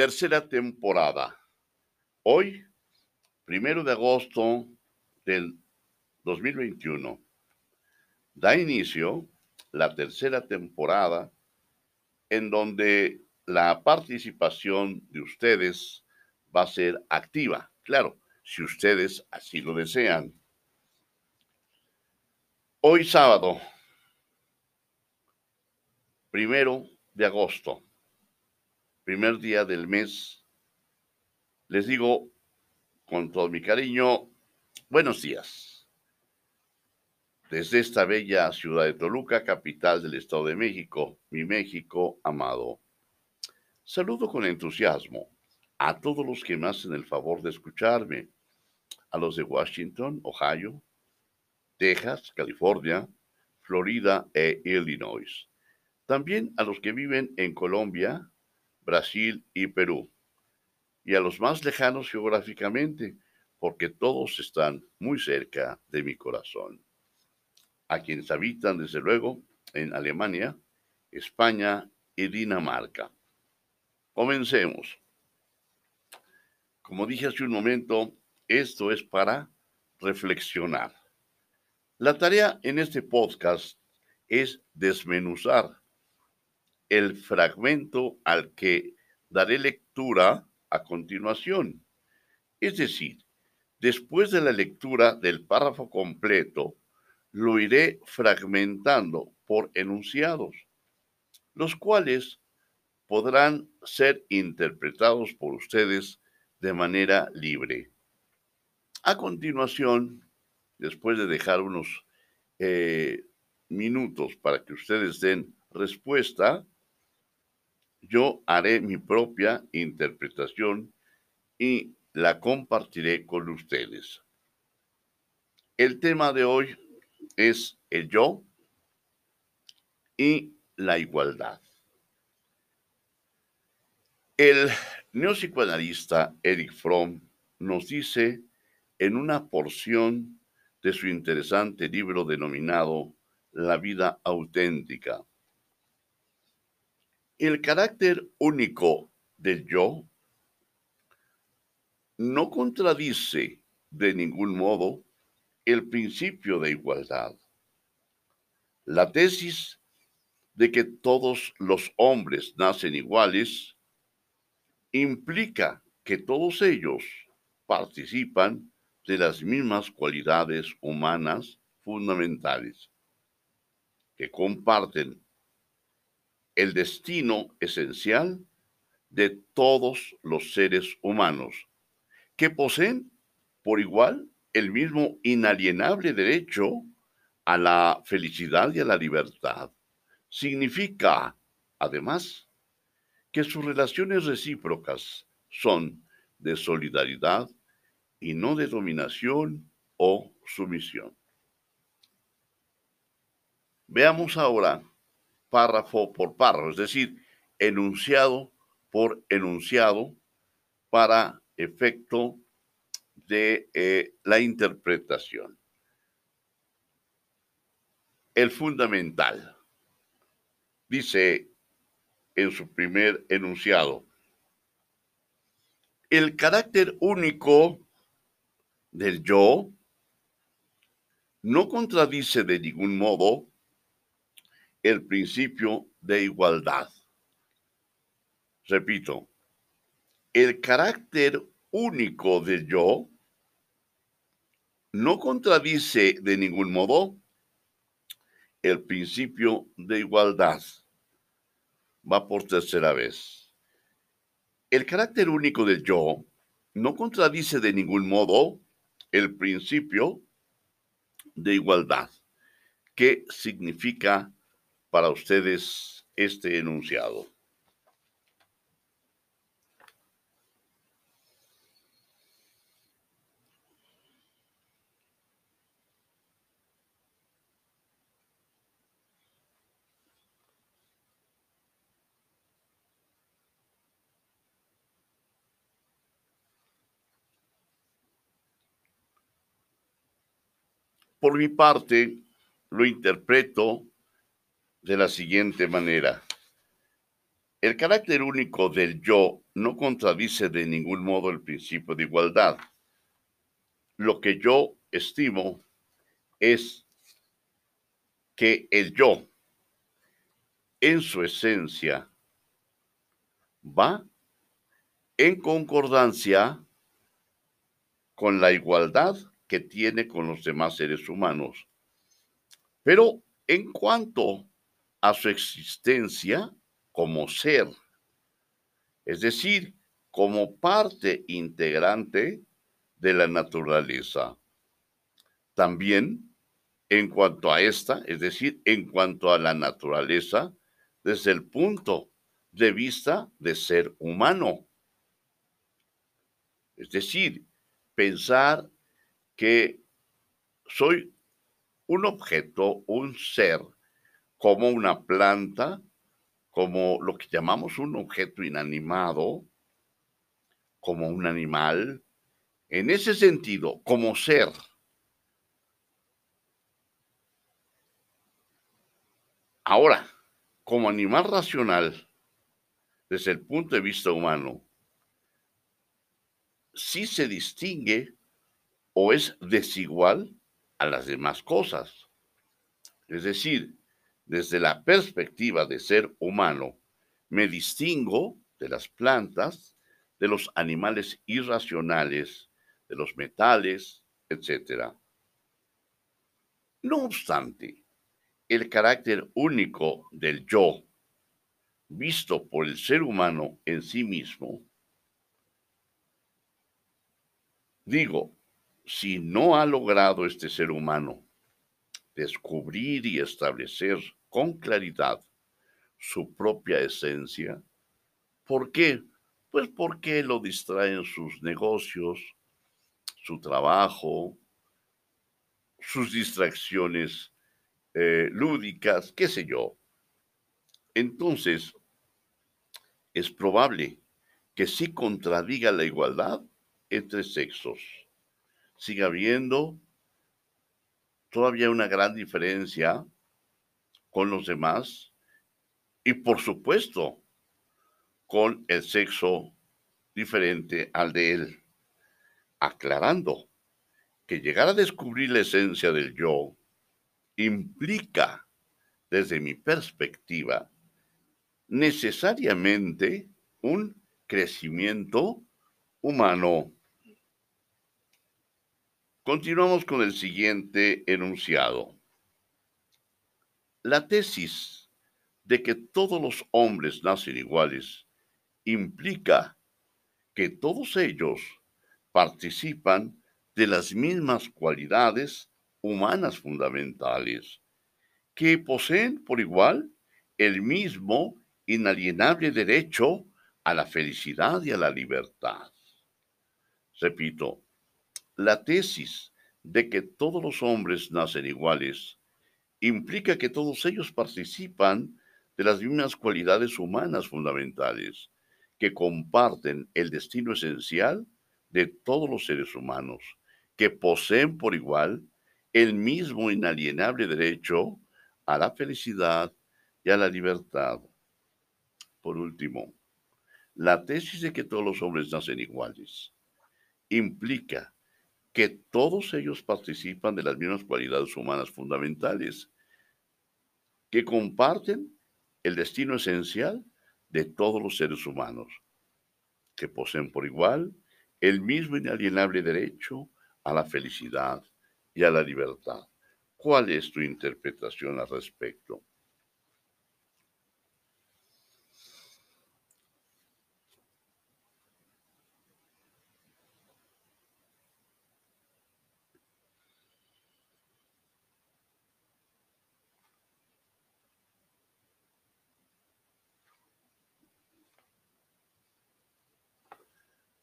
tercera temporada. Hoy, primero de agosto del 2021, da inicio la tercera temporada en donde la participación de ustedes va a ser activa, claro, si ustedes así lo desean. Hoy sábado, primero de agosto, primer día del mes, les digo con todo mi cariño, buenos días. Desde esta bella ciudad de Toluca, capital del Estado de México, mi México amado. Saludo con entusiasmo a todos los que me hacen el favor de escucharme, a los de Washington, Ohio, Texas, California, Florida e Illinois. También a los que viven en Colombia, Brasil y Perú. Y a los más lejanos geográficamente, porque todos están muy cerca de mi corazón. A quienes habitan, desde luego, en Alemania, España y Dinamarca. Comencemos. Como dije hace un momento, esto es para reflexionar. La tarea en este podcast es desmenuzar el fragmento al que daré lectura a continuación. Es decir, después de la lectura del párrafo completo, lo iré fragmentando por enunciados, los cuales podrán ser interpretados por ustedes de manera libre. A continuación, después de dejar unos eh, minutos para que ustedes den respuesta, yo haré mi propia interpretación y la compartiré con ustedes. El tema de hoy es el yo y la igualdad. El neopsicoanalista Eric Fromm nos dice en una porción de su interesante libro denominado La vida auténtica. El carácter único del yo no contradice de ningún modo el principio de igualdad. La tesis de que todos los hombres nacen iguales implica que todos ellos participan de las mismas cualidades humanas fundamentales, que comparten el destino esencial de todos los seres humanos, que poseen por igual el mismo inalienable derecho a la felicidad y a la libertad. Significa, además, que sus relaciones recíprocas son de solidaridad y no de dominación o sumisión. Veamos ahora párrafo por párrafo, es decir, enunciado por enunciado para efecto de eh, la interpretación. El fundamental dice en su primer enunciado, el carácter único del yo no contradice de ningún modo el principio de igualdad. Repito, el carácter único del yo no contradice de ningún modo el principio de igualdad. Va por tercera vez. El carácter único del yo no contradice de ningún modo el principio de igualdad. ¿Qué significa para ustedes este enunciado? Por mi parte, lo interpreto de la siguiente manera. El carácter único del yo no contradice de ningún modo el principio de igualdad. Lo que yo estimo es que el yo, en su esencia, va en concordancia con la igualdad que tiene con los demás seres humanos. Pero en cuanto a su existencia como ser, es decir, como parte integrante de la naturaleza. También en cuanto a esta, es decir, en cuanto a la naturaleza, desde el punto de vista de ser humano. Es decir, pensar que soy un objeto, un ser, como una planta, como lo que llamamos un objeto inanimado, como un animal, en ese sentido, como ser. Ahora, como animal racional, desde el punto de vista humano, sí se distingue o es desigual a las demás cosas. Es decir, desde la perspectiva de ser humano, me distingo de las plantas, de los animales irracionales, de los metales, etc. No obstante, el carácter único del yo, visto por el ser humano en sí mismo, digo, si no ha logrado este ser humano descubrir y establecer con claridad su propia esencia. ¿Por qué? Pues porque lo distraen sus negocios, su trabajo, sus distracciones eh, lúdicas, qué sé yo. Entonces, es probable que sí contradiga la igualdad entre sexos. Siga habiendo todavía una gran diferencia con los demás y por supuesto con el sexo diferente al de él, aclarando que llegar a descubrir la esencia del yo implica, desde mi perspectiva, necesariamente un crecimiento humano. Continuamos con el siguiente enunciado. La tesis de que todos los hombres nacen iguales implica que todos ellos participan de las mismas cualidades humanas fundamentales, que poseen por igual el mismo inalienable derecho a la felicidad y a la libertad. Repito, la tesis de que todos los hombres nacen iguales implica que todos ellos participan de las mismas cualidades humanas fundamentales, que comparten el destino esencial de todos los seres humanos, que poseen por igual el mismo inalienable derecho a la felicidad y a la libertad. Por último, la tesis de que todos los hombres nacen iguales implica que todos ellos participan de las mismas cualidades humanas fundamentales, que comparten el destino esencial de todos los seres humanos, que poseen por igual el mismo inalienable derecho a la felicidad y a la libertad. ¿Cuál es tu interpretación al respecto?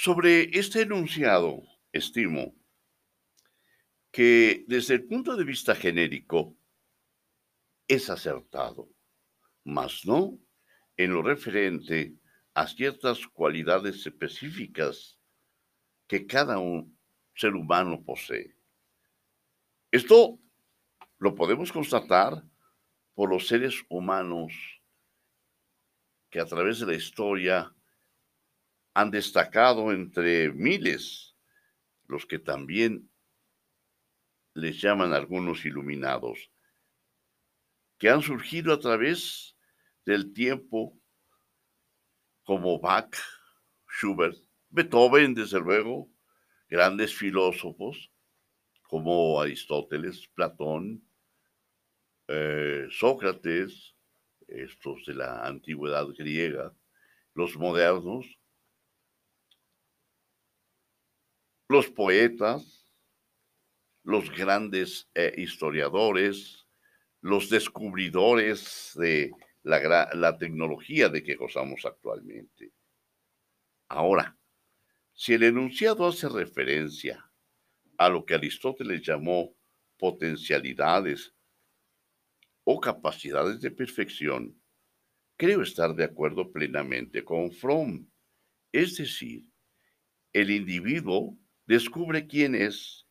Sobre este enunciado, estimo que desde el punto de vista genérico es acertado, mas no en lo referente a ciertas cualidades específicas que cada un ser humano posee. Esto lo podemos constatar por los seres humanos que a través de la historia han destacado entre miles los que también les llaman algunos iluminados, que han surgido a través del tiempo como Bach, Schubert, Beethoven, desde luego, grandes filósofos como Aristóteles, Platón, eh, Sócrates, estos de la antigüedad griega, los modernos, los poetas, los grandes eh, historiadores, los descubridores de la, la tecnología de que gozamos actualmente. Ahora, si el enunciado hace referencia a lo que Aristóteles llamó potencialidades o capacidades de perfección, creo estar de acuerdo plenamente con Fromm. Es decir, el individuo descubre quién es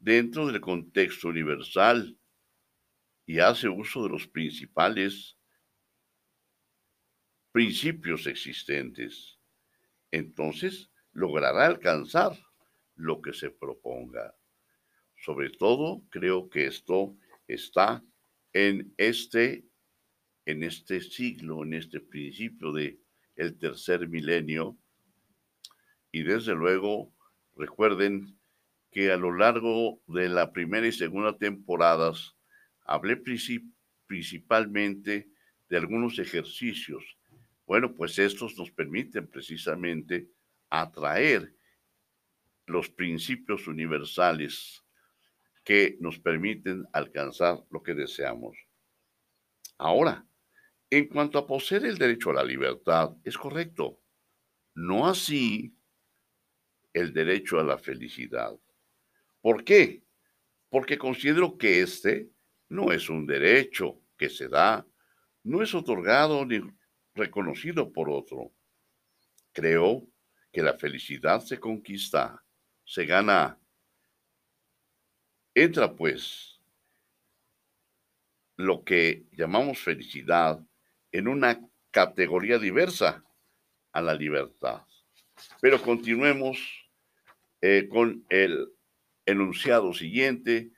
dentro del contexto universal y hace uso de los principales principios existentes. Entonces logrará alcanzar lo que se proponga. Sobre todo, creo que esto está en este, en este siglo, en este principio de el tercer milenio. Y desde luego, recuerden que a lo largo de la primera y segunda temporadas hablé principalmente de algunos ejercicios. Bueno, pues estos nos permiten precisamente atraer los principios universales que nos permiten alcanzar lo que deseamos. Ahora, en cuanto a poseer el derecho a la libertad, es correcto. No así el derecho a la felicidad. ¿Por qué? Porque considero que este no es un derecho que se da, no es otorgado ni reconocido por otro. Creo que la felicidad se conquista, se gana. Entra pues lo que llamamos felicidad en una categoría diversa a la libertad. Pero continuemos eh, con el enunciado siguiente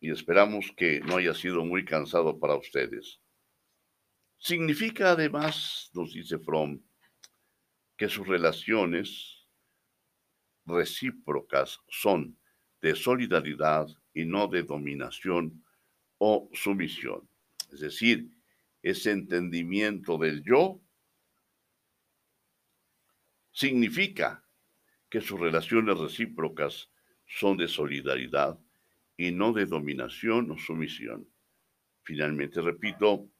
y esperamos que no haya sido muy cansado para ustedes. Significa además, nos dice Fromm, que sus relaciones recíprocas son de solidaridad y no de dominación o sumisión. Es decir, ese entendimiento del yo significa que sus relaciones recíprocas son de solidaridad y no de dominación o sumisión. Finalmente, repito,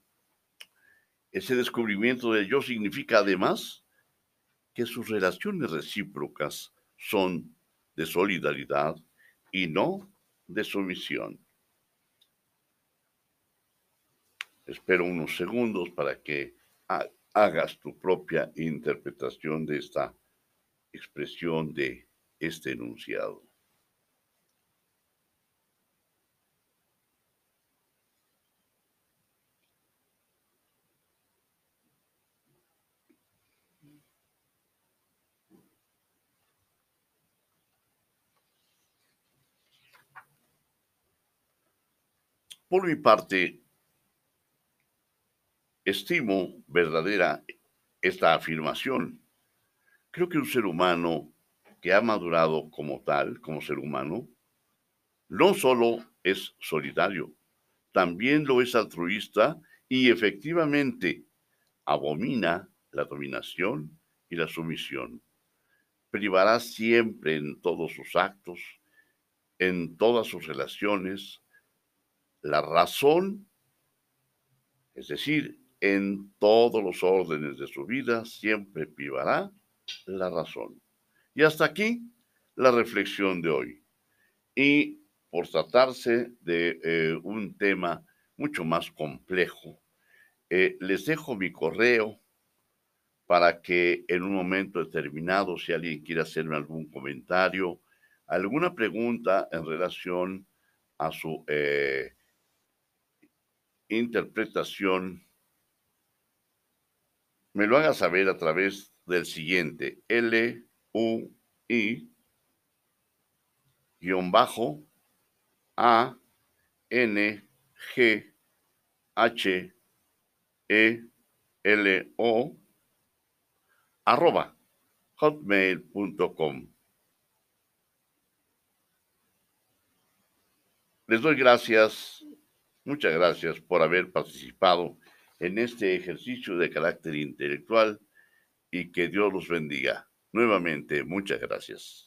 ese descubrimiento del yo significa además que sus relaciones recíprocas son de solidaridad y no de sumisión. Espero unos segundos para que hagas tu propia interpretación de esta expresión de este enunciado. Por mi parte, estimo verdadera esta afirmación. Creo que un ser humano que ha madurado como tal, como ser humano, no solo es solidario, también lo es altruista y efectivamente abomina la dominación y la sumisión. Privará siempre en todos sus actos, en todas sus relaciones, la razón, es decir, en todos los órdenes de su vida siempre privará la razón. Y hasta aquí la reflexión de hoy. Y por tratarse de eh, un tema mucho más complejo, eh, les dejo mi correo para que en un momento determinado, si alguien quiere hacerme algún comentario, alguna pregunta en relación a su eh, interpretación me lo haga saber a través del siguiente L U I guion bajo A N G H E L O arroba hotmail.com. Les doy gracias, muchas gracias por haber participado en este ejercicio de carácter intelectual y que Dios los bendiga. Nuevamente, muchas gracias.